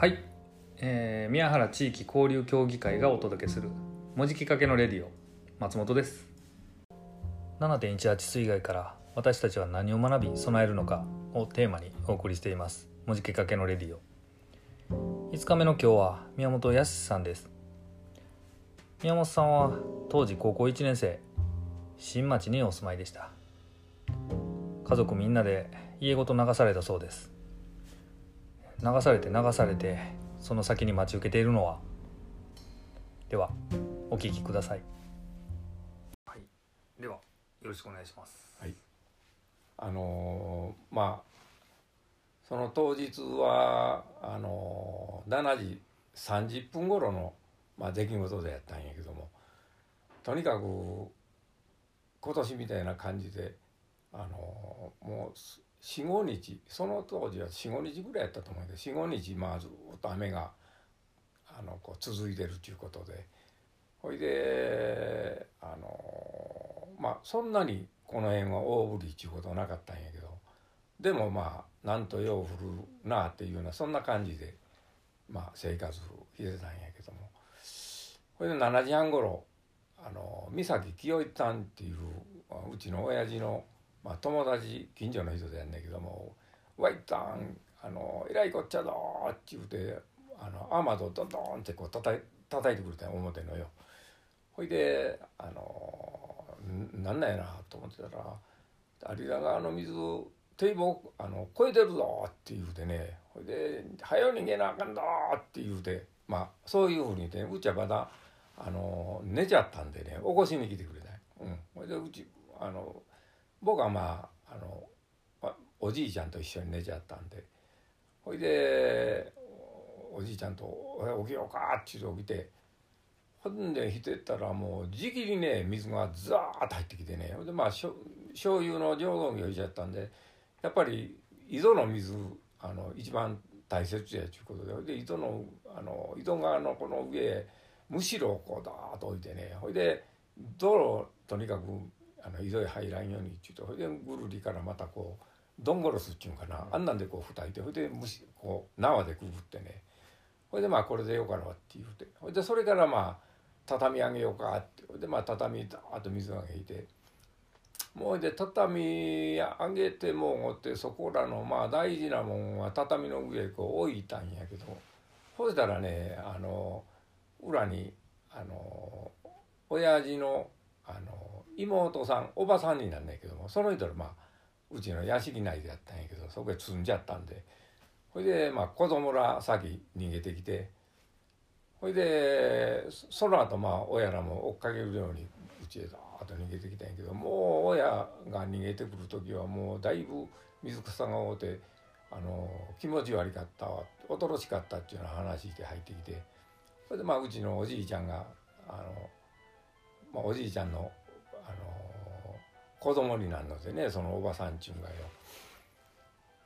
はい、えー宮原地域交流協議会がお届けする文字きっかけのレディオ松本です。7.18水害から私たちは何を学び備えるのかをテーマにお送りしています。文字きっかけのレディオ。5日目の今日は宮本康さんです。宮本さんは当時高校1年生新町にお住まいでした。家族みんなで家ごと流されたそうです。流されて流されてその先に待ち受けているのは。ではお聞きください。はい。ではよろしくお願いします。はい、あのーまあその当日はあのー7時30分頃の、まあ、出来事でやったんやけどもとにかく今年みたいな感じで、あのーもう45日その当時は45日ぐらいやったと思うけど45日まあずっと雨があのこう続いてるということで。ほいであのまあそんなにこの辺は大降りっていうことはなかったんやけどでもまあなんとよう降るなあっていうようなそんな感じでまあ生活してたんやけども。ほいで7時半ごろあの三崎清一さんっていううちの親父の、まあ、友達近所の人でやんねんけども「わいったんあのえらいこっちゃぞ」って言うてあの雨戸ドンドンってこう叩い叩いてくれたん表のよ。ほいであのなんなんやなと思ってたら有田川の水堤防あの越えてるぞって言うてねほいで「早う逃げなあかんぞ」って言うてまあそういうふうに、ね、うちはまだあの寝ちゃったんでね起こしに来てくれたうんほいでうちあの僕はまああのおじいちゃんと一緒に寝ちゃったんで。ほいでおじいちゃんと「起きようか」って言って起きて。ほんで来てたらもうじきにね水がザーッと入ってきてね。でまあしょ醤油の醸造業しちゃったんで。やっぱり井戸の水あの一番大切やということで。で井戸のあの井戸川のこの上むしろこうダーッと置いてね。ほいで泥とにかくあの井戸へ入らんようにっちゅうとほいでぐるりからまたこうドンゴロスっちゅうんかな。あんなんでこう蓋いてほいでむしこう縄でくぐってね。ほいでまあこれでよかろうって言うて。ほいでそれからまあ畳上げようかって。ほいでまあ畳ダーッと水が引いて。もうで畳上げてもうってそこらのまあ大事なもんは畳の上へこう置いたんやけどそしたらねあの裏にあの親父のあの妹さんおばさんになんねんけどもその人らまあうちの屋敷内でやったんやけどそこへ積んじゃったんで。ほいでまあ子供ら先逃げてきてほいでその後まあ親らも追っかけるようにうちへザーッと逃げてきたんやけどもう親が逃げてくる時はもうだいぶ水草が多うてあの気持ち悪かったわ恐ろしかったっていうような話で入ってきてそれでまあうちのおじいちゃんがあの、まあ、おじいちゃんの子供になるのでねそのおばさんちゅうがよ。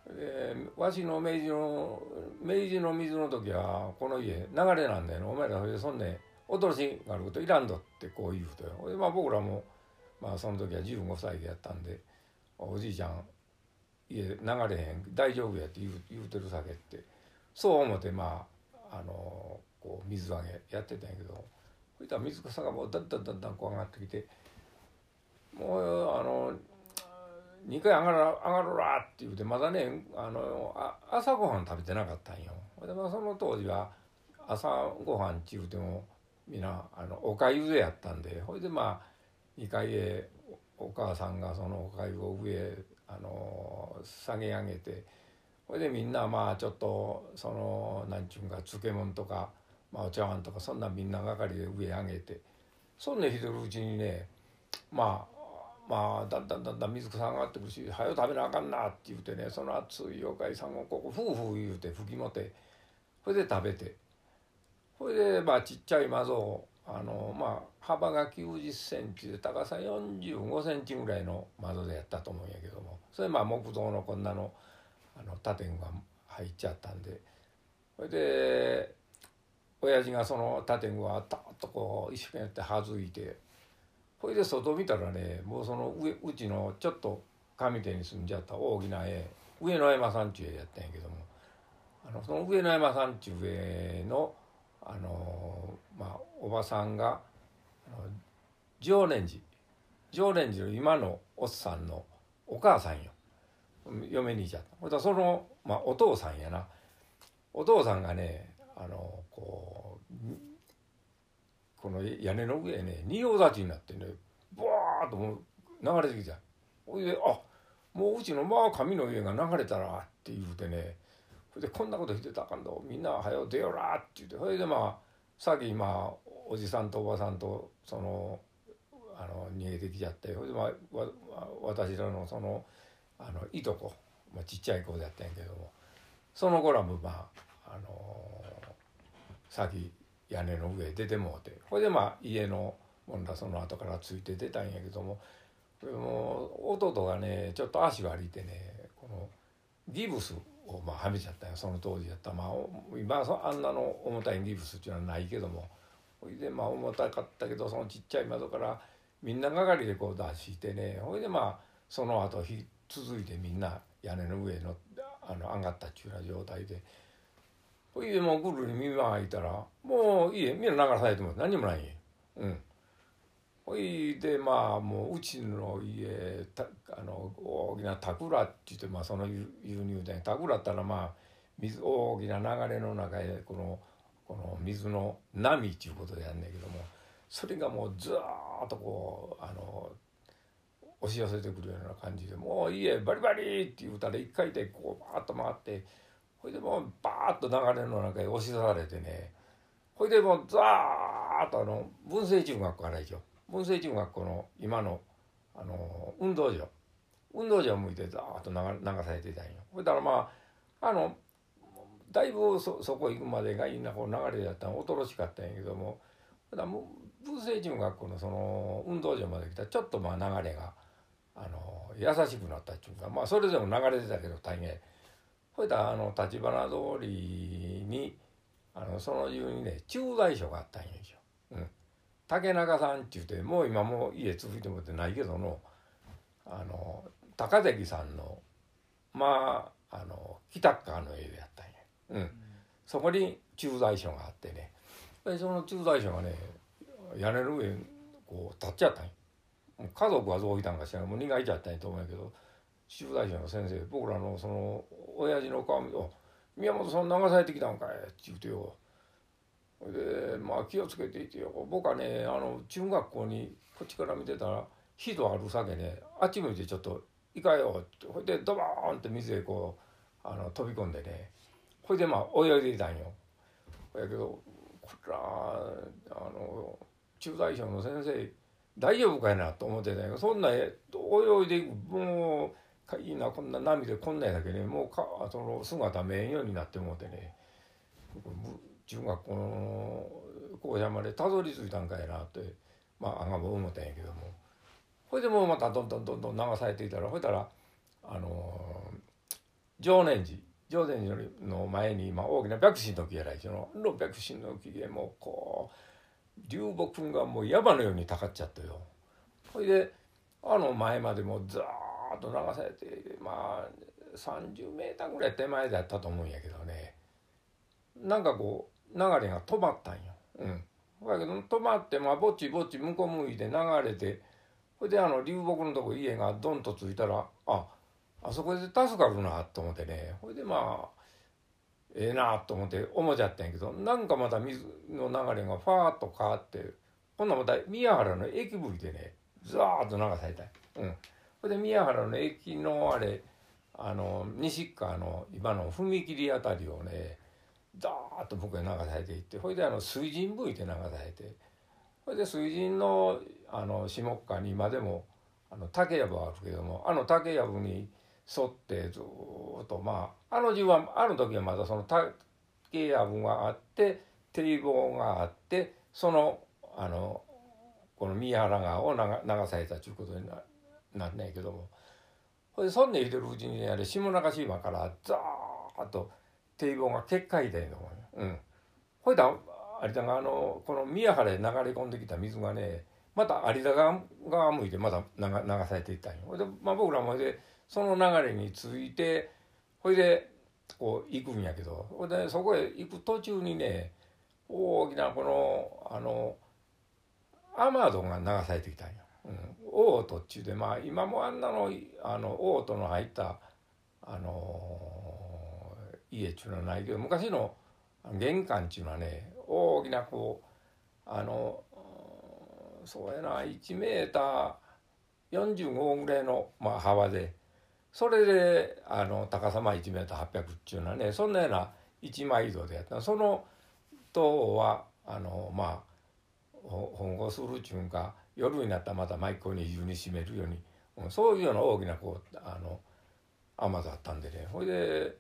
でわしの明治の明治の水の時はこの家流れなんだよお前らそれでそんで驚しがあることいらんどってこう言うとよ。で、まあ、僕らも、まあ、その時は15歳でやったんでおじいちゃん家流れへん大丈夫やって言う言うてるさけって。そう思ってまああのこう水揚げやってたんやけどそしたら水草がもうだんだんだんだんこう上がってきてもうあの2回上がら上がろらって言うてまだねあのあ朝ごはん食べてなかったんよ。で、まあ、その当時は朝ごはんって言うてもみんなあのおかゆでやったんでほいでまあ2階へお母さんがそのおかゆを上あの下げ上げてほいでみんなまあちょっとその何ちゅうんか漬物とか、まあ、お茶碗とかそんなみんながかりで上へ上げてそんでひとるうちにねまあまあだんだんだんだん水草上がってくるし「はよ食べなあかんな」って言うてねその熱い妖怪さんをここフーフー言うて吹き持てそれで食べてそれでまあちっちゃい窓をあのまあ幅が90センチで高さ45センチぐらいの窓でやったと思うんやけどもそれまあ木造のこんなのあの縦が入っちゃったんでそれで親父がその縦具はたっとこう一生懸命やってはずいてほいで外見たらねもうその上うちのちょっと上手に住んじゃった大きな絵上野山さんちゅう絵やったんやけどもあのその上野山山中上のあのまあおばさんが常念寺常念寺の今のおっさんのお母さんよ。嫁にいちゃった。その、まあ、お父さんやな。お父さんがねあのこうこの屋根の上ね仁王立ちになってねバーッともう流れてきたほいであもううちのまあ神の家が流れたらって言うてねそれでこんなことしてたらあかんどみんなはよ出よらって言ってそれでまあさっき今おじさんとおばさんとそのあの逃げてきちゃってそれでまあ私らのそのあのいとこ、まあ、ちっちゃい子でやったんやけどもその子らもまああのさっき屋根の上出てもうて。ほいでまあ家のもんだその後からついて出たんやけども。もう弟がねちょっと足悪いてねこのギブスをまあはめちゃったよその当時やった。まあ今あんなの重たいギブスっていうのはないけども。ほいでまあ重たかったけどそのちっちゃい窓からみんながかりでこう出してね。ほいでまあその後ひ続いてみんな屋根の上のあの上がったっちゅうような状態で。ほいでもうぐるり耳が開いたらもう家みんな流されても何もないうん。ほいでまあもううちの家たあの大きな田倉って言ってまあその輸入で田倉ったらまあ水大きな流れの中へこのこの水の波っていうことでやんねんけどもそれがもうずーっとこうあの押し寄せてくるような感じでもう家バリバリって言うたら一回でこうバーッと回ってほいでもうバーッと流れの中へ押し出されてねほいでもうザーッとあの文政中学校から一応文政中学校の今のあの運動場。運動場を向いてザーッと流流されてたんよ。ほいだらまああのだいぶそそこ行くまでがいいなこう流れだったの恐ろしかったんやけどもだ文政中学校のその運動場まで来たらちょっとまあ流れがあの優しくなったっていうかまあそれでも流れてたけど大概ほいだらあの立花通りにあのその中にね駐在所があったんやよ。うん。竹中さんって言ってもう今もう家続いてもってないけどのあの高関さんのまああの北川の家でやったんや、うん、そこに駐在所があってね。でその駐在所がね屋根の上こう立っちゃったんや。家族はどういたんかしらもう苦いちゃったんやと思うんやけど駐在所の先生僕らのその親父の顔見て「宮本さん流されてきたんかい」って言うてよ。でまあ気をつけていてよ。僕はねあの中学校にこっちから見てたら人あるさけねあっち向いてちょっと行かよ。ってほいでドボーンって水へこうあの飛び込んでね。ほいでまあ泳いでいたんよ。やけどこれあの駐在所の先生大丈夫かいなと思ってたんやけどそんな泳いでいくもういいなこんな波でこんなんだけねもうかその姿見えんようになってもうてね中学校の校舎までたどり着いたんかいなってまああがも思ったんやけどもほいでもうまたどんどんどんどん流されていたらほいたらあの常念寺常念寺の前に、まあ、大きな白紙の木やらいそのの白紙の木でもうこう流木がもう山のようにたかっちゃったよ。ほいであの前までもうザーッと流されてまあ30メーターぐらい手前だったと思うんやけどねなんかこう流れが止まったんよ。うん。だけど止まってまあぼちぼち向こう向いて流れてそれであの流木のとこ家がドンとついたらああそこで助かるなと思ってねそれでまあええー、なと思って思っちゃったんやけどなんかまた水の流れがファーッと変わって今度また宮原の駅部でねザーッと流されたうん。それで宮原の駅のあれあの西側の今の踏切あたりをねザーッと僕へ流されていってほいであの水神吹いて流されてほいで水神のあの下っ側に今でもあの竹やぶあるけどもあの竹やぶに沿ってずっとまああの順はある時はまだその竹やぶがあって堤防があってそのあのこの宮原川を流されたということになる。なんねんけども。ほいでそんね言うてるうちにねあれ下中島からザーッと堤防が決壊でのうん。ほいだ有田があのこの宮原で流れ込んできた水がねまた有田川側向いてまた流されていったんよ。ほいで、まあ、僕らもでその流れについてほいでこう行くんやけど。ほんでそこへ行く途中にね大きなこのあのアマゾンが流されてきたんや。うん、オートっちゅうでまあ今もあんなのあのオートの入ったあの家っちゅうのはないけど昔の玄関っちゅうのはね大きなこうあのそうやな1メーター45ぐらいの、まあ、幅でそれであの高さま1メーター800っちゅうのはねそんなような一枚戸でやった。その塔はあのまあ本語するっちゅうんか夜になったらまた毎回二重に閉めるように、うん、そういうような大きなこうあの甘だったんでね。ほいで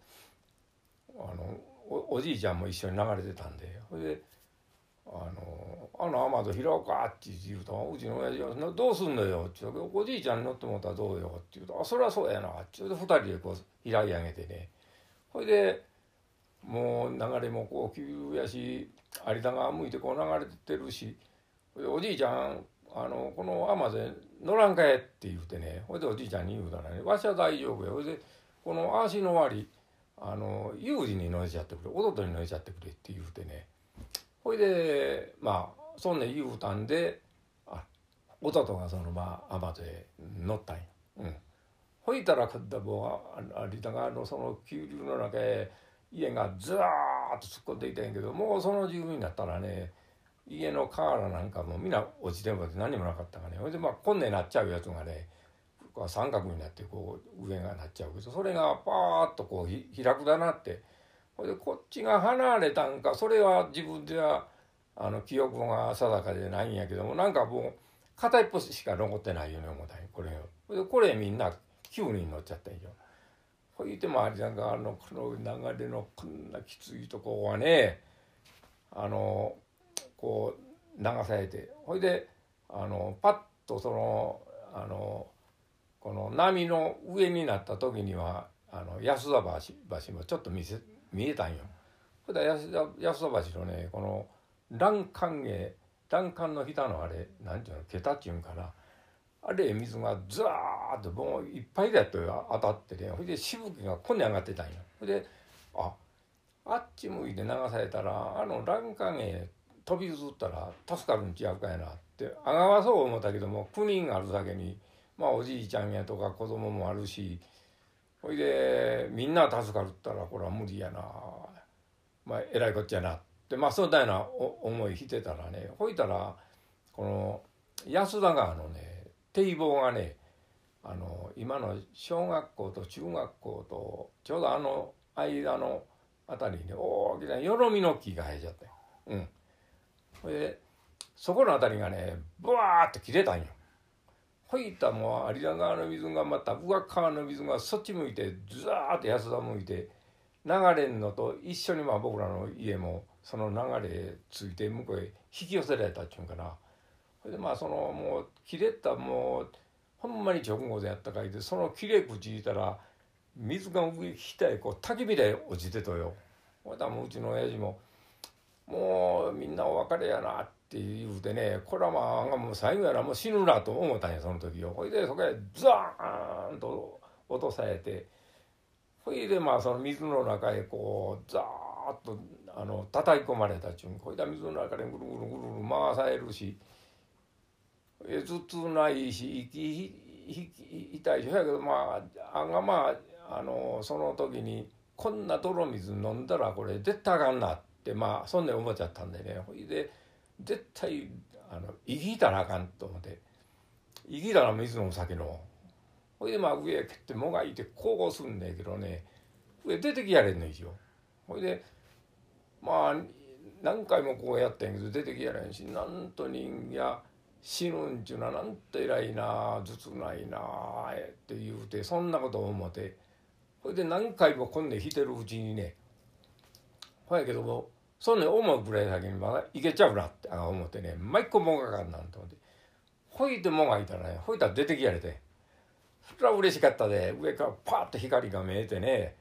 あのおじいちゃんも一緒に流れてたんで。ほいで「あのあの雨戸拾おうか」って言うとうちの親父は「どうすんのよ」って言うと「おじいちゃんに乗ってもらったらどうよ」って言うと「あそれはそうやな」って言うと二人でこう平い上げてね。ほいでもう流れもこう急やし有田川向いてこう流れてるしおじいちゃんあのこの雨で乗らんかえって言うてねほいでおじいちゃんに言うたらねわしは大丈夫や。ほいでこの足の割りあの有事に乗せちゃってくれ弟に乗せちゃってくれって言うてね。ほいでまあそんな言うたんであ弟がそのまあ雨で乗ったんや。うん。ほいたらもう有田川のその急流の中へ家がずらーっと突っ込んでいたんやけどもうその時分になったらね家の瓦なんかもみんな落ちても何もなかったからねほいでまあこんなになっちゃうやつがね三角になってこう上がなっちゃうけどそれがパーッとこう開くだなってほいでこっちが離れたんかそれは自分ではあの記憶が定かでないんやけどもなんかもう片一方しか残ってないように思ったんこれを。でこれみんな9人乗っちゃったんよ。ほいてもあれなんかあのこの流れのこんなきついとこはねあのこう流されてほいであのパッとそのあのこの波の上になった時にはあの安田橋橋もちょっと見せ見えたんよ。ほいで安田安田橋のねこの欄干へ欄干の下のあれなんていうの桁っていうんかなあれ水がザーッともういっぱいだと当たってねほいでしぶきがこんに上がってたんよ。ほいでああっち向いて流されたらあの欄干へ飛び移ったら助かるんちゃうかやなってあがわそう思ったけども9人あるだけにまあおじいちゃんやとか子供もあるしほいでみんな助かるったらこれは無理やなまあえらいこっちゃなってまあそんなよな思いしてたらねほいたらこの安田川のね堤防がねあの今の小学校と中学校とちょうどあの間の辺りに大きなよろみの木が生えちゃった。うんほいでそこの辺りがねブワーって切れたんよ。ほいったもう有田川の水がまた宇和川の水がそっち向いてずーっと安田向いて流れんのと一緒にまあ僕らの家もその流れついて向こうへ引き寄せられたっちゅうんかな。それでまあそのもう切れたもうほんまに直後でやったかいでその切れ口いたら水が上下へこう焚き火で落ちてとよ。ほいたもううちの親父ももうみんなお別れやなって言うてねこれはまあもう最後やなもう死ぬなと思ったんやその時をほいでそこへザーンと落とされてほいでまあその水の中へこうザーッとあの叩き込まれたちゅうほいで水の中でぐるぐるぐるぐる回されるしえ頭痛ないし息痛いし。やけどまああんがまああのその時にこんな泥水飲んだらこれ絶対あかんなって。ってまあそんな思っちゃったんでね。ほいで絶対あの生きたらあかんと思って。生きたら水飲む酒のほいでまあ上へ蹴ってもがいてこうすんねんけどね。上出てきやれんの一応ほいでまあ何回もこうやったんけど出てきやれんしなんと人や死ぬんちゅうのはなんと偉いな頭痛ないなって言うてそんなこと思って。ほいで何回もこんで引いてるうちにね。ほやけどもそんな思うぐらい先にまだいけちゃうなって思ってね。毎個もがかんなんと思って。ほいてもがいたらねほいたら出てきやれて。それは嬉しかったで。上からパッと光が見えてね。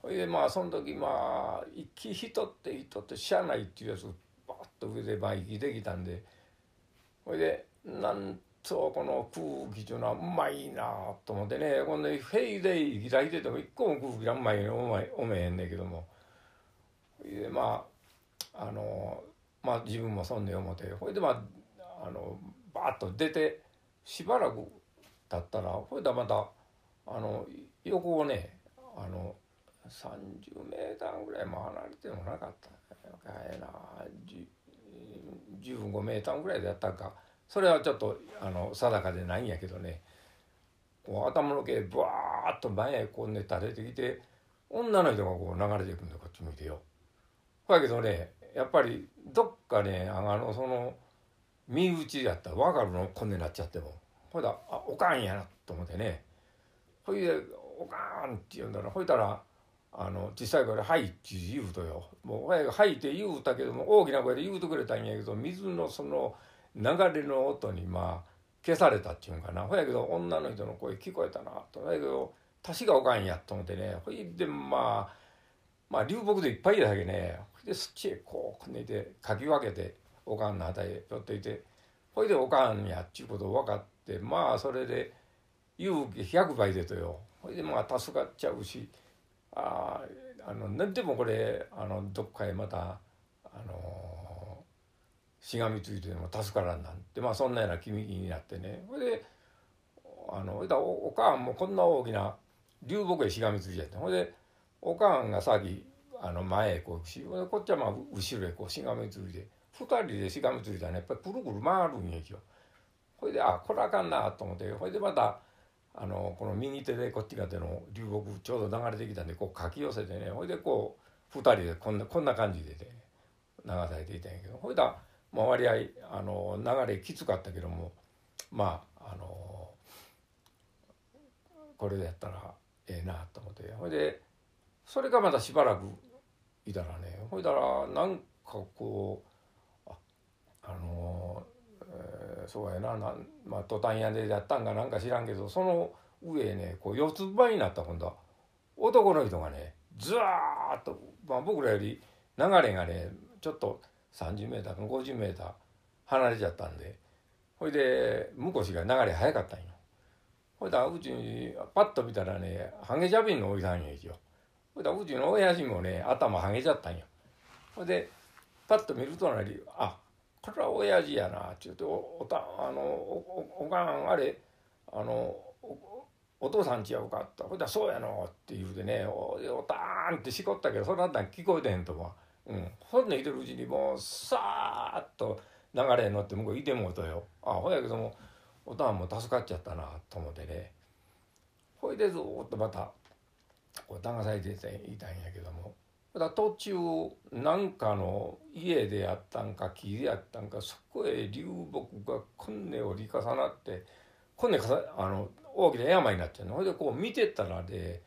ほいでまあその時まあ生き人って人ってしゃあないっていうやつパッと上でまあ生きてきたんで。ほいでなんとこの空気っていうのはうまいなと思ってね。こんなフェイでギター弾いてても一個も空気がうまいおまいおめへんねんけども。ほいでまああのまあ自分もそんで思ってほいでまああのバーッと出てしばらく経ったらほいでまたあの横をねあの30メーターぐらいも離れてもなかった。ええな15メーターぐらいでやったか。それはちょっとあの定かでないんやけどね。こう頭の毛ブワーッと前へこうね垂れてきて女の人がこう流れていくんだこっち向いてよ。ほやけどねやっぱりどっかねあのその身内やったら分かるの？こんなになっちゃっても。ほいだあおかんやなと思ってね。ほいで「おかん」って言うんだらほいたらあの小さい声で「はい」って言うとよ。もう「はい」って言うたけども大きな声で言うとくれたんやけど水のその流れの音にまあ消されたっちゅうんかな。ほやけど女の人の声聞こえたなと。だけど確かおかんやと思ってね。ほいでまあまあ流木でいっぱいだけね。でそっちへこうこねてかき分けておかんの辺へ寄っていてほいでおかんやっちゅうこと分かってまあそれで勇気100倍でとよ。ほいでまあ助かっちゃうしああの何でもこれあのどっかへまたあのしがみついてでも助からんなんてまあそんなような気になってね。ほいであのおおかんもこんな大きな流木へしがみついちゃってほいでおかんが先あの前へこうこっちはまあ後ろへこうしがみついて2人でしがみついたら、やっぱりくるくる回るんやきよ。ほいであこれあかんなと思って。ほいでまたあのこの右手でこっち側での流木ちょうど流れてきたんでこうかき寄せてね。ほいでこう2人でこんなこんな感じでね流されていたんやけど。ほいだまあ割合あの流れきつかったけどもまああのこれでやったらええなと思って。ほいでそれがまたしばらくいたらねほいだらなんかこうああのそうやなな、まあ、トタン屋でやったんかなんか知らんけどその上ねこう四つ葉になった今度は男の人がねずわーっと、まあ、僕らより流れがねちょっと 30m か 50m 離れちゃったんでほいで向こうしが流れ早かったんよ。ほいだうちにパッと見たらねハゲジャビンのおじさんや一応。ほいだうちの親父もね頭ハゲちゃったんよ。ほいでパッと見るとなりあこれは親父やな」ちゅうておおたあのおおかんあれあのお父さんちやうか」って「ほいだそうやの」って言うてねおおたーんってしこったけどそれだったら聞こえてへんと思う、うん、ほんでいてるうちにもうさーっと流れに乗って向こういてもうとよ。あほやけどもおたんも助かっちゃったなと思ってね。ほいでずっとまたこう流されていたんやけども。だ途中なんかの家でやったんか木でやったんかそこへ流木がこんね折り重なってこんねあの大きな山になっちゃうの。ほいでこう見てたらで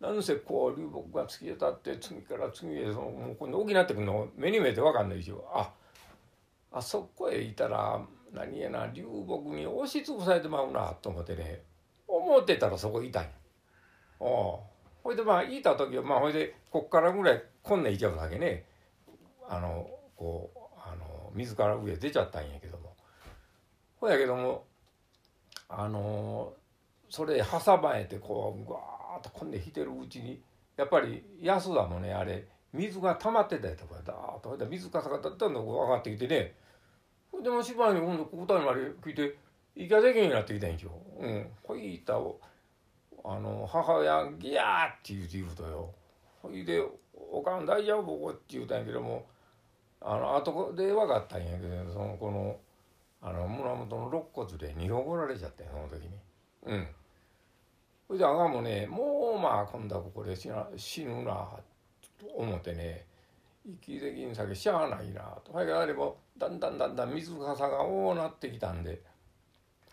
なんせこう流木が突き当たって次から次へそのもうこんな大きなってくるの目に見えて分かんないでしょ。ああそこへいたら何やな流木に押しつぶされてまうなと思ってね。思ってたらそこいたんや。ああほいでまあいた時はまあほいでこっからぐらいこんないちゃうだけね。あのこうあの水から上出ちゃったんやけども。ほやけどもあのそれ挟まえてこうぐわーっとこんで引いてるうちにやっぱり安田もねあれ水が溜まってたやとかだーっとほいで水かさがだったん上がってきてね。ほでもしばらく今度ここたまで聞いてイカできんようになってきたんでしょ。うん、ほいたをあの母親「ギャー!」って言うて言うとよほいで「おかん大丈夫?」って言うたんやけどもあの後で分かったんやけどそのこのあの胸元の肋骨で二本られちゃってその時にうんそれであがもねもうまあ今度はここで死な死ぬなと思ってね息できん先しゃあないなとそれあればだんだんだんだん水かさが多なってきたんで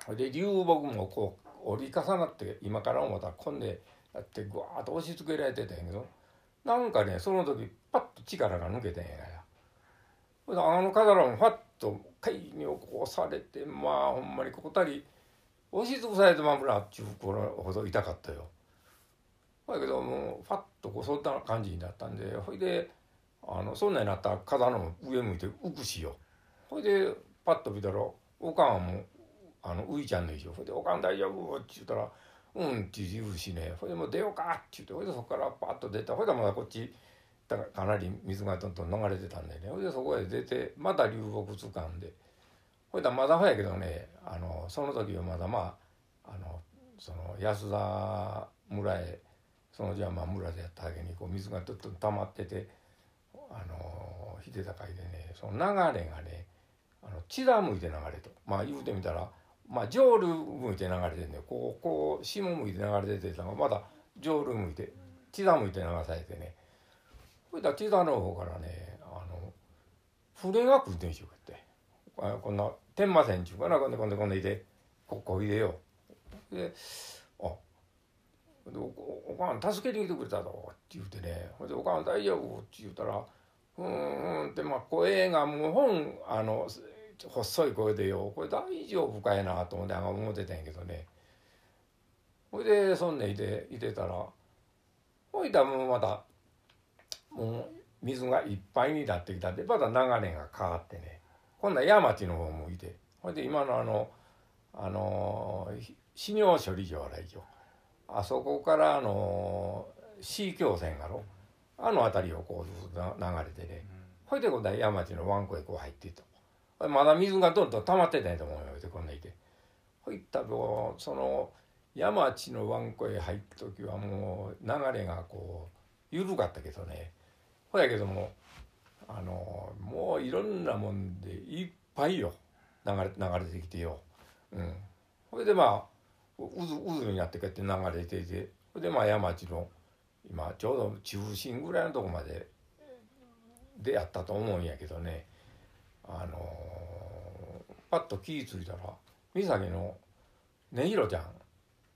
ほいで流木もこう折り重なって今から思ったらこんでやってぐわーっと押し付けられてたんやけどなんかねその時パッと力が抜けてんややあの飾らもファッと貝に起こされてまあほんまにここたり押しつぶされてまむなっちゅうこれほど痛かったよ。だけどもうファッとこうそんな感じになったんでほいであのそんなになったら飾の上向いて浮くしよ。ほいでパッと見たらおかんはもうあのういちゃんの衣装ほいで「おかん大丈夫?」って言ったら「うん」って言うしねほいでもう出ようかって言ってほいでそこからパッと出た。ほいでまだこっちだかなり水がどんどん流れてたんでね。ほいでそこへ出てまた流木つかんで。ほいでまだほやけどねあのその時はまだまああのその安田村へそのじゃあまあ村でやっただけにこう水がどんどん溜まっててあの秀高いでねその流れがねあの血だ向いて流れと。まあ言うてみたらまあ上流向いて流れてるんねこうこう下向いて流れててたのがまだ上流向いて血だ向いて流されてね。それだ千田の方からねあの船が来るんでしょうってあこんな天満線ちゅうかなこんでこんでこんでいてここいでよで「あでおおかん助けに来てくれたぞ」って言うてね。ほんで「おかん大丈夫?」って言うたら「うん」ってまあ声がもう本あの細い声でよ。これ大丈夫かいなと思って思ってたんやけどね。ほいでそんねいていてたらほいたらもうまたもう水がいっぱいになってきたんでまた流れが変わってね。今度は山地の方向いて。ほいで今のあのあの死尿処理場あら以上あそこからあの市境線がろ。あの辺りをこうずっと流れてね、ほいで今度は山地の湾湖へこう入っていったまだ水がどんどん溜まってたんやと思うよってこんないて。ほいったらその山地の湾湖へ入った時はもう流れがこう緩かったけどね。ほやけどもあのもういろんなもんでいっぱいよ。流れ流れてきてよ。うん、それでまあ渦渦になってこうやって流れていて。それでまあ山地の今ちょうど中心ぐらいのとこまででやったと思うんやけどね。あのパッと気ぃ付いたら三崎の根弘ちゃん。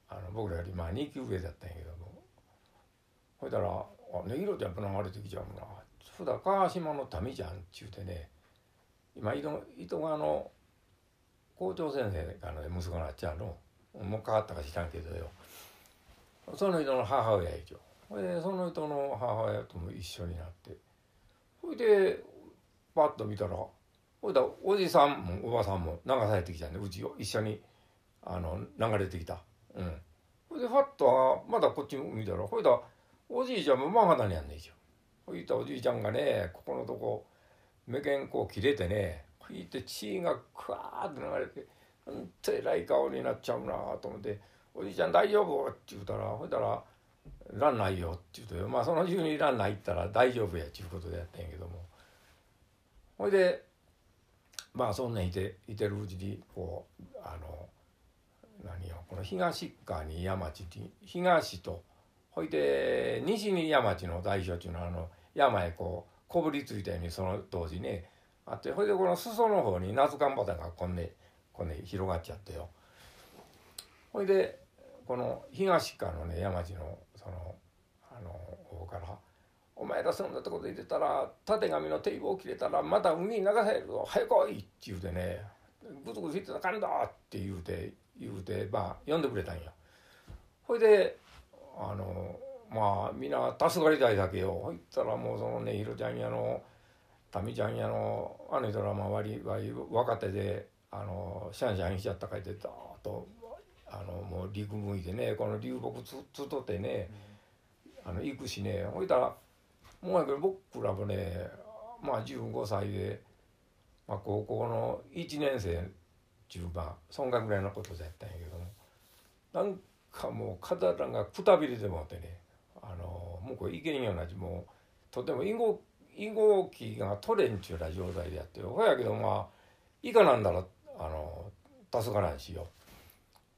あの僕らよりまあ2級上だったんやけども。ほいたら「あ根弘ちゃんと流れてきちゃうな」普段川島の民じゃん」っちゅうてね。今糸糸川の校長先生がの息子なっちゃうの。もう変わったか知らんけどよ。その人の母親一応。ほいでその人の母親とも一緒になって。ほいでパッと見たらほいだおじさんもおばさんも流されてきたんでうちを一緒にあの流れてきた。うん。ほいでファッとまだこっち見たらほいだおじいちゃんも真肌にやんねえじゃんほいたおじいちゃんがねここのとこ目剣こう切れてね吹いて血がクワーって流れてほんとえらい顔になっちゃうなと思って「おじいちゃん大丈夫?」って言うたらほいたら「ランナーよ」って言うとまあその中にランナー行ったら大丈夫やっちゅうことでやったんやけども。ほいでまあそんなんいていてるうちにこうあの何よこの東側に山地に東とほいで西に山地の大所っていうのはあの山へこうこぶりついたようにその当時ねあってほいでこの裾の方に夏寒畑がこんでこんで広がっちゃってよ。ほいでこの東側のね山地のそのあの方から「お前らそんなとこでいてたら縦紙の堤防切れたらまた海に流されるぞ早く来い!」って言うてね「ぐつぐつ言ってたらかんだ!」って言うて言うてまあ呼んでくれたんや。ほいであのまあみんな助かりたいだけよほいったらもうそのねひろちゃんやの民ちゃんやのあの人らまあ割割若手であのシャンシャンしちゃったかいてダーッとあのもう陸向いてねこの流木つつとってね、あの行くしねほいたらもう僕らもねまあ15歳で、まあ、高校の1年生中盤そんぐらいのことでやったんやけどもなんかもう体がくたびれてもってねあのもうこれいけんようなもうとても囲碁囲碁機が取れんちゅうな状態でやってほやけどまあ以下なんだらあの助からんしよ。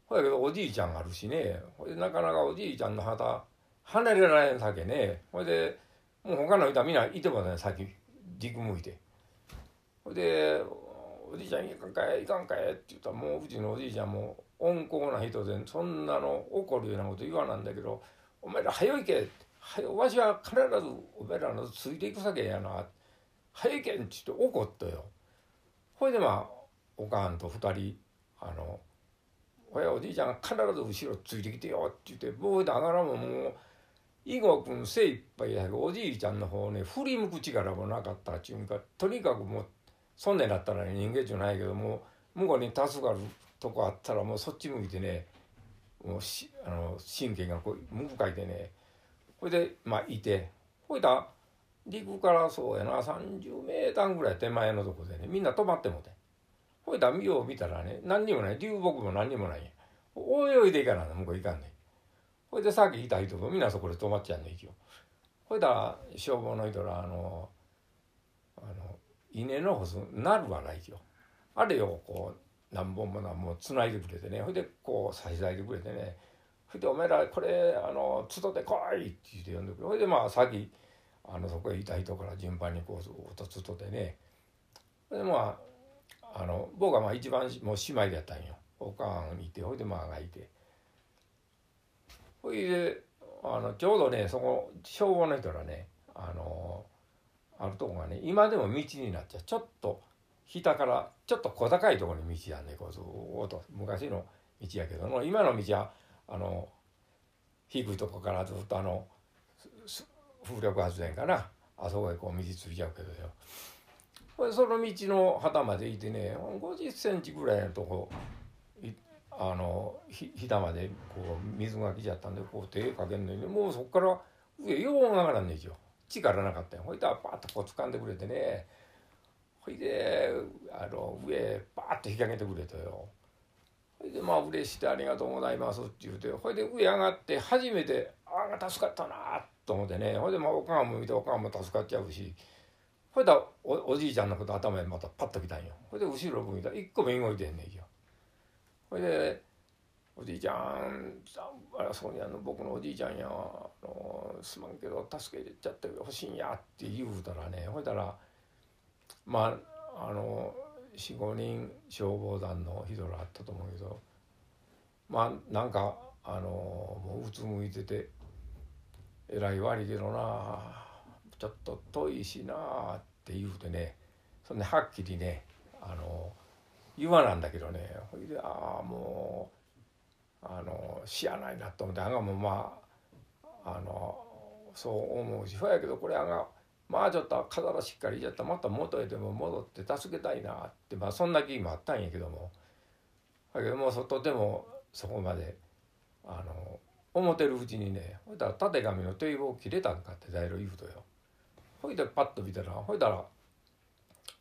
ほやけどおじいちゃんあるしねほいでなかなかおじいちゃんの旗離れられんさけねほいでもう他の人はみんないてもね先軸向いて。ほいで「おじいちゃんいかんかいいかんかい」って言ったらもううちのおじいちゃんも温厚な人でそんなの怒るようなこと言わなんだけど「お前ら早いけ」はわしは必ずお前らのついていくさけやな早いけん」っつって怒ったよ。ほいでまあおかんと二人あの「おやおじいちゃん必ず後ろついてきてよ」って言って僕であがらももう囲碁君精一杯やけどおじいちゃんの方ね振り向く力もなかったっちゅうんかとにかくもうそんねだったらね人間じゃないけども向こうに助かるとこあったらもうそっち向いてねもうしあの神経がこう向かいてねほいでまあいてほいだ陸からそうやな30メーターぐらい手前のとこでねみんな止まってもてほいだ見よう見たらね何にもない流木も何にもない。んや泳いでいかない向こう行かんねほいでさっきいた人もみんなそこで止まっちゃうねん息を。ほいだら消防の人らあのあの稲の干すなるはないよあれをこう何本も何本もつないでくれてね。ほいでこう差し出いでくれてね。ほいで「お前らこれあのつとで来い」って言って呼んでくれ。ほいでまあさっきあのそこへいた人から順番にこうずっとつとでね。でまああの僕はまあ一番もう姉妹でやったんよ。おかんいてほいでまあがいて。ほいであのちょうどねそこ消防の人らねあのあるとこがね今でも道になっちゃう。ちょっと北からちょっと小高いところに道やねこうずっと昔の道やけども今の道はあの低いとこからずっとあの風力発電かな。あそこへこう道ついちゃうけどよ。その道の旗までいてね50センチぐらいのとこあのひたまでこう水が来ちゃったんでこう手かけんのにもうそっから上よう上がらんねんよ力なかったよ。ほいでパッとこう掴んでくれてね。ほいであの上バーッと引き上げてくれたよ。ほいでまあ嬉しくてありがとうございますって言うて。ほいで上上がって初めてああ助かったなと思ってね。ほいでまあおかんも見ておかんも助かっちゃうし。ほいでおおじいちゃんのこと頭にまたパッと来たんよ。ほいで後ろ向いたら一個も動いてんねんよほいでおじいちゃんあそうにあの僕のおじいちゃんやあのすまんけど助けちゃってほしいんやって言うたらねほいたらまああの45人消防団の人らあったと思うけどまあなんかあのもううつむいててえらい悪いけどなちょっと遠いしなって言うてねそんではっきりねあの言わなんだけどね。ほいでああもうあのしやないなと思ってあがもまああのそう思うしほやけどこれあがまあちょっと体しっかりいちゃったまた元へでも戻って助けたいなってまあそんな気もあったんやけども。だけどもうとてもそこまであの思ってるうちにねほいだら縦紙の手棒切れたんかって大路言うとよ。ほいでパッと見たらほいだら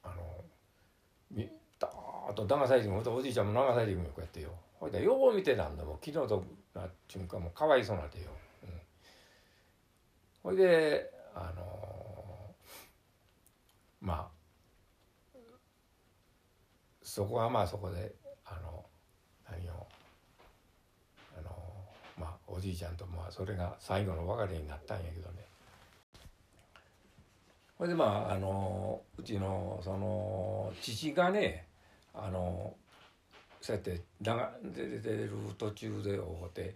あのみダーッと長さいてもおじいちゃんも長さいてもこうやってよ。ほいだらよう見てたんだもう昨日となっちゅうかもうかわいそうなってよ、うん、ほいであのまあそこはまあそこであの何をあのまあおじいちゃんとまあそれが最後の別れになったんやけどね。ほいでまああのうちのその父がねあのそうやって出てる途中で会うて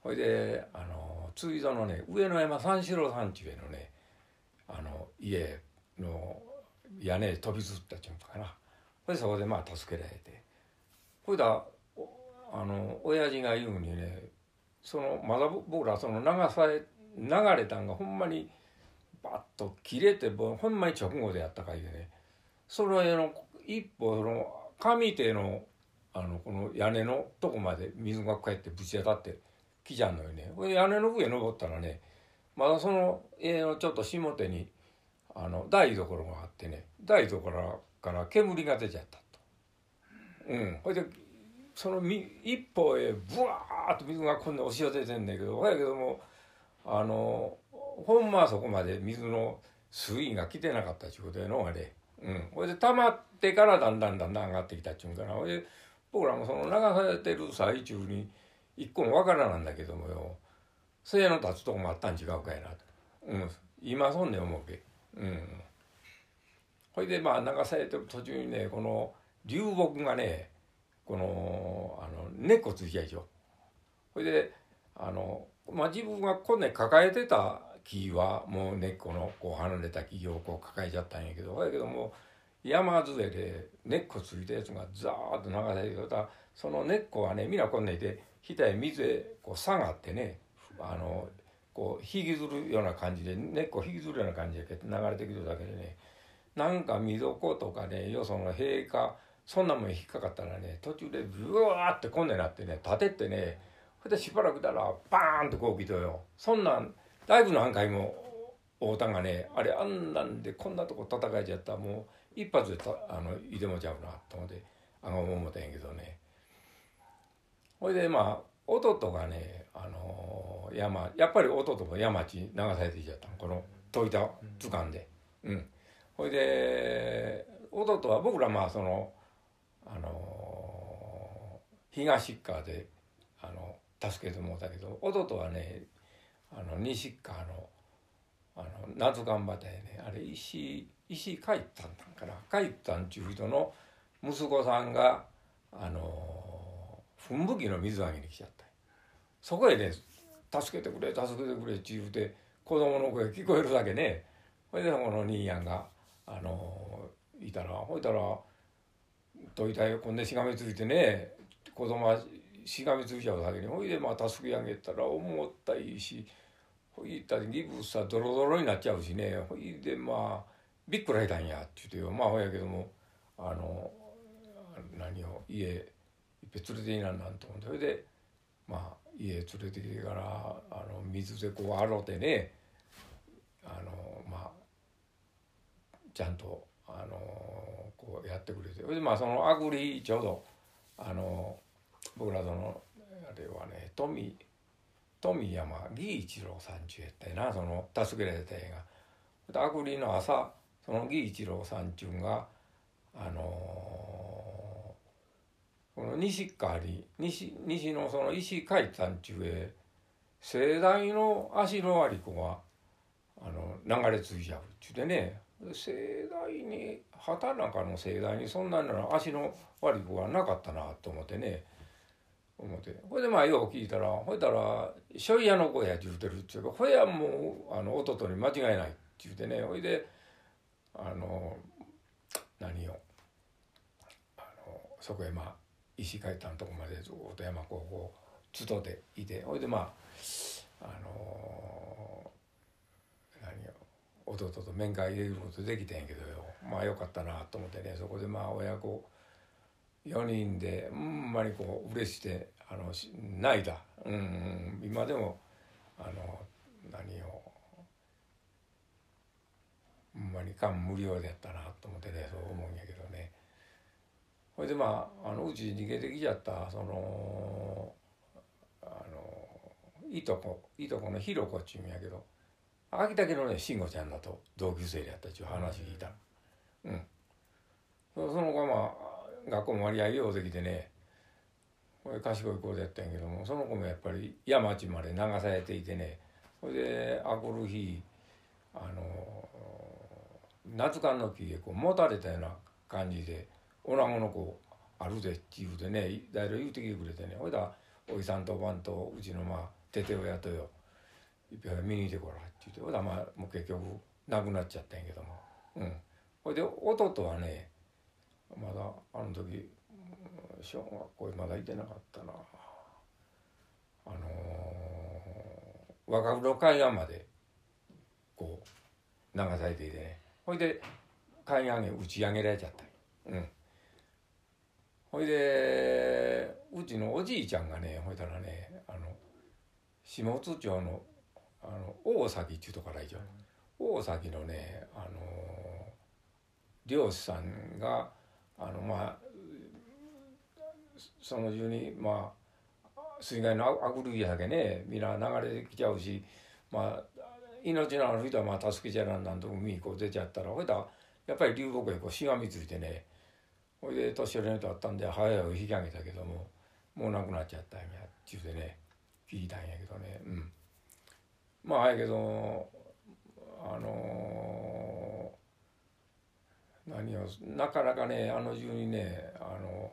ほいであの追蔵のね上野山三四郎さんちゅうのねあの家の屋根飛び移ったちゅうかな。ほいでそこでまあ助けられて。ほいだあの親父が言うにねそのまだ僕らその流され流れたんがほんまにバッと切れてほんまに直後でやったかいでね。それの一歩その上手のあのこの屋根のとこまで水がこうやってぶち当たってきちゃうのよねこれ屋根の上登ったらねまだその家のちょっと下手にあの台所があってね台所から煙が出ちゃったと。うん、ほいでその一方へブワーッと水がこんな押し寄せてんだけどほやけどもあのほんまそこまで水の水位が来てなかったちゅうことやのがねうん。ほいで溜まってからだんだんだんだん上がってきたっちゅうんかな。ほいで僕らもその流されてる最中に一個もわからなんだけどもよ。杖の立つとこもあったん違うかいなと、うん、今そんね思うけ。うん。ほいでまあ流されてる途中にねこの流木がねこのあの根っこついちゃいしょ。ほいであの、まあ、自分がこんね抱えてた木はもう根っこのこう離れた木をこう抱えちゃったんやけどだけども山杖で根っこついたやつがザーッと流れてたその根っこはねみんなこんねいて額へ水へこう下がってねあのこう引きずるような感じで根っこ引きずるような感じで流れてきてるだけでねなんか溝子とかねよその塀かそんなもん引っかかったらね途中でブワーってこんでなってね立てってねそれでしばらくだらバーンとこう来とよ。そんなんだいぶ何回も太田がねあれあんなんでこんなとこ戦えちゃった。らもう一発でたあのいでもちゃうなと思ってあの思ったんやけどね。ほいでまあ弟がねあの山やっぱり弟も山地流されていっちゃったの。この戸板図鑑で。うん。ほいで弟は僕らまあそのあのー東側であの助けてもらったけど弟はねあの西側のあの夏頑張ったね。あれ石石井海ったんかな海ったんちゅう人の息子さんがあの噴霧器の水揚げに来ちゃった。そこへね「助けてくれ助けてくれ」って言うて子供の声聞こえるだけね。ほいでこの兄やんがあのいたらほいたらどいた横でしがみついてね子供はしがみついちゃうだけにほいでまあ助け上げたら思ったいいしほいったらギブスはドロドロになっちゃうしね。ほいでまあびっくらいたんやって言うてよ。まあほやけどもあの何を家いっぺ連れていなんなんと思って。それでまあ家連れてきてからあの水でこう洗うてね。あのまあちゃんとあのこうやってくれて。それでまあそのあぐりちょうどあの僕らそのあれはね富富山義一郎さんちゅうやったよなその助けられた映画。あぐりの朝その義一郎さんちゅうがあのこの西側に西西のその石海山中へ盛大の足の割り子があの流れ着いちゃうちゅうてね盛大に畑中の盛大にそんなの足の割り子がなかったなと思ってね思って。ほいでまあよう聞いたらほいたら「しょい屋の子や」って言うてるっちゅうかほやもうあの弟に間違いないって言うてね。ほいであの何をあのそこへまあ石階段のとこまでずっと山高校集っていて。ほいでまああの何を弟と面会入れることできてんやけどよ。まあよかったなと思ってね。そこでまあ親子4人でほんまにこう嬉しくてあの泣いた、うんうん、今でもあの何をほんまに感無量でやったなと思ってねそう思うんやけどね。ほいでまああのうち逃げてきちゃったそのあのいとこいとこのひろこっちゅうんやけど秋田家のね慎吾ちゃんだと同級生でやったっちゅう話聞いたうん。そその子まあ学校も割合ようできてねこれ賢い子でやったんやけどもその子もやっぱり山地まで流されていてねそれであこる日あの夏間の木へこう持たれたような感じで「おなごの子あるで」って言うてね大体言うてきてくれてねほいだおじさんとおばんとうちのまあてて親とよいっぺん見に行ってこらって言ってほいだまあもう結局亡くなっちゃったんやけども。うん。ほいで弟はねまだあの時小学校まだいてなかったな。あのー、若風呂海岸までこう流されていてね。ほいで海岸へ打ち上げられちゃった。うん。ほいでうちのおじいちゃんがねほいたらねあの下津町のあの大崎っていうとこから以上大崎のねあの漁師さんがあのまあその中にまあ水害のあくる日だけね皆流れてきちゃうしまあ命のある人はまあ助けちゃらんなんと海にこう出ちゃったらほいだやっぱり流木へこうしがみついてねほいで年寄りの人あったんで早いを引き上げたけどももう亡くなっちゃったんやっちゅうてね聞いたんやけどね。うん。まあやけどあのー、何をなかなかねあの中にねあの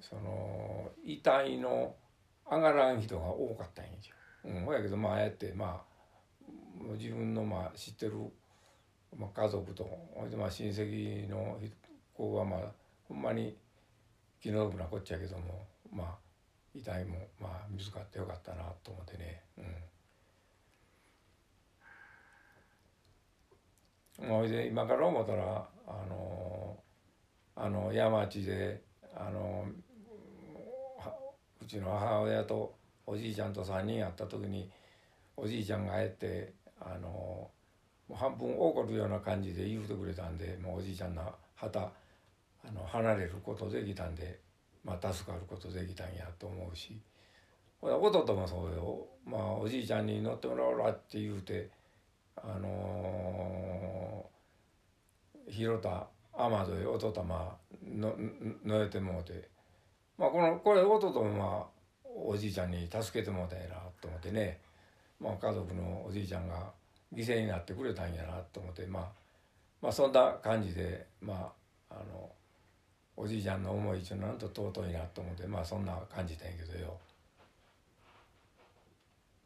その遺体の上がらん人が多かったんやじゃうんほやけどまあああやってまあ自分のまあ知ってる、まあ、家族とまあ親戚の子はまあほんまに気の毒なこっちゃけどもまあ遺体もまあ見つかってよかったなと思ってね。うん。ほいで今から思ったらあのあの山地であのうちの母親とおじいちゃんと3人会った時におじいちゃんがあえてあの半分怒るような感じで言うてくれたんでもうおじいちゃんの旗あの離れることできたんで、まあ、助かることできたんやと思うし。弟もそうよ、まあ、おじいちゃんに乗ってもらおうらって言うてあのー、広田雨戸へ音玉の乗えてもうて、まあ、このこれ弟もまあおじいちゃんに助けてもうたんやなと思ってね、まあ、家族のおじいちゃんが犠牲になってくれたんやなと思って、まあ、まあそんな感じでまああのおじいちゃんの思い一応なんと尊いなと思ってまあそんな感じたんやけどよ。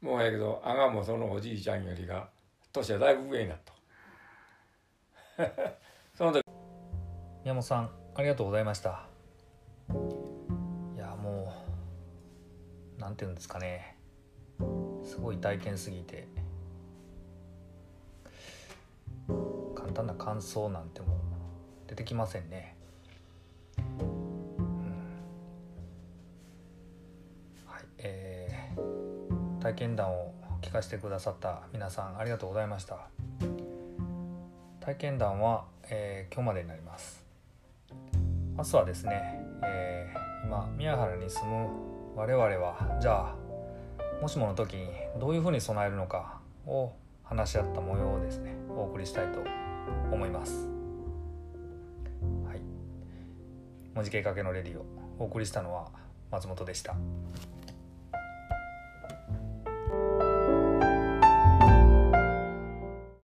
もうやけどあがもそのおじいちゃんよりが年はだいぶ上になった。その時。宮本さんありがとうございました。いやもうなんていうんですかね。すごい体験すぎて。簡単な感想なんても出てきませんね、うん、はいえー、体験談を聞かせてくださった皆さんありがとうございました。体験談は、えー、今日までになります。明日はですね、えー、今宮原に住む我々はじゃあもしもの時にどういうふうに備えるのかを話し合った模様をですねお送りしたいと思います。はい。文字計かけのレディをお送りしたのは松本でした。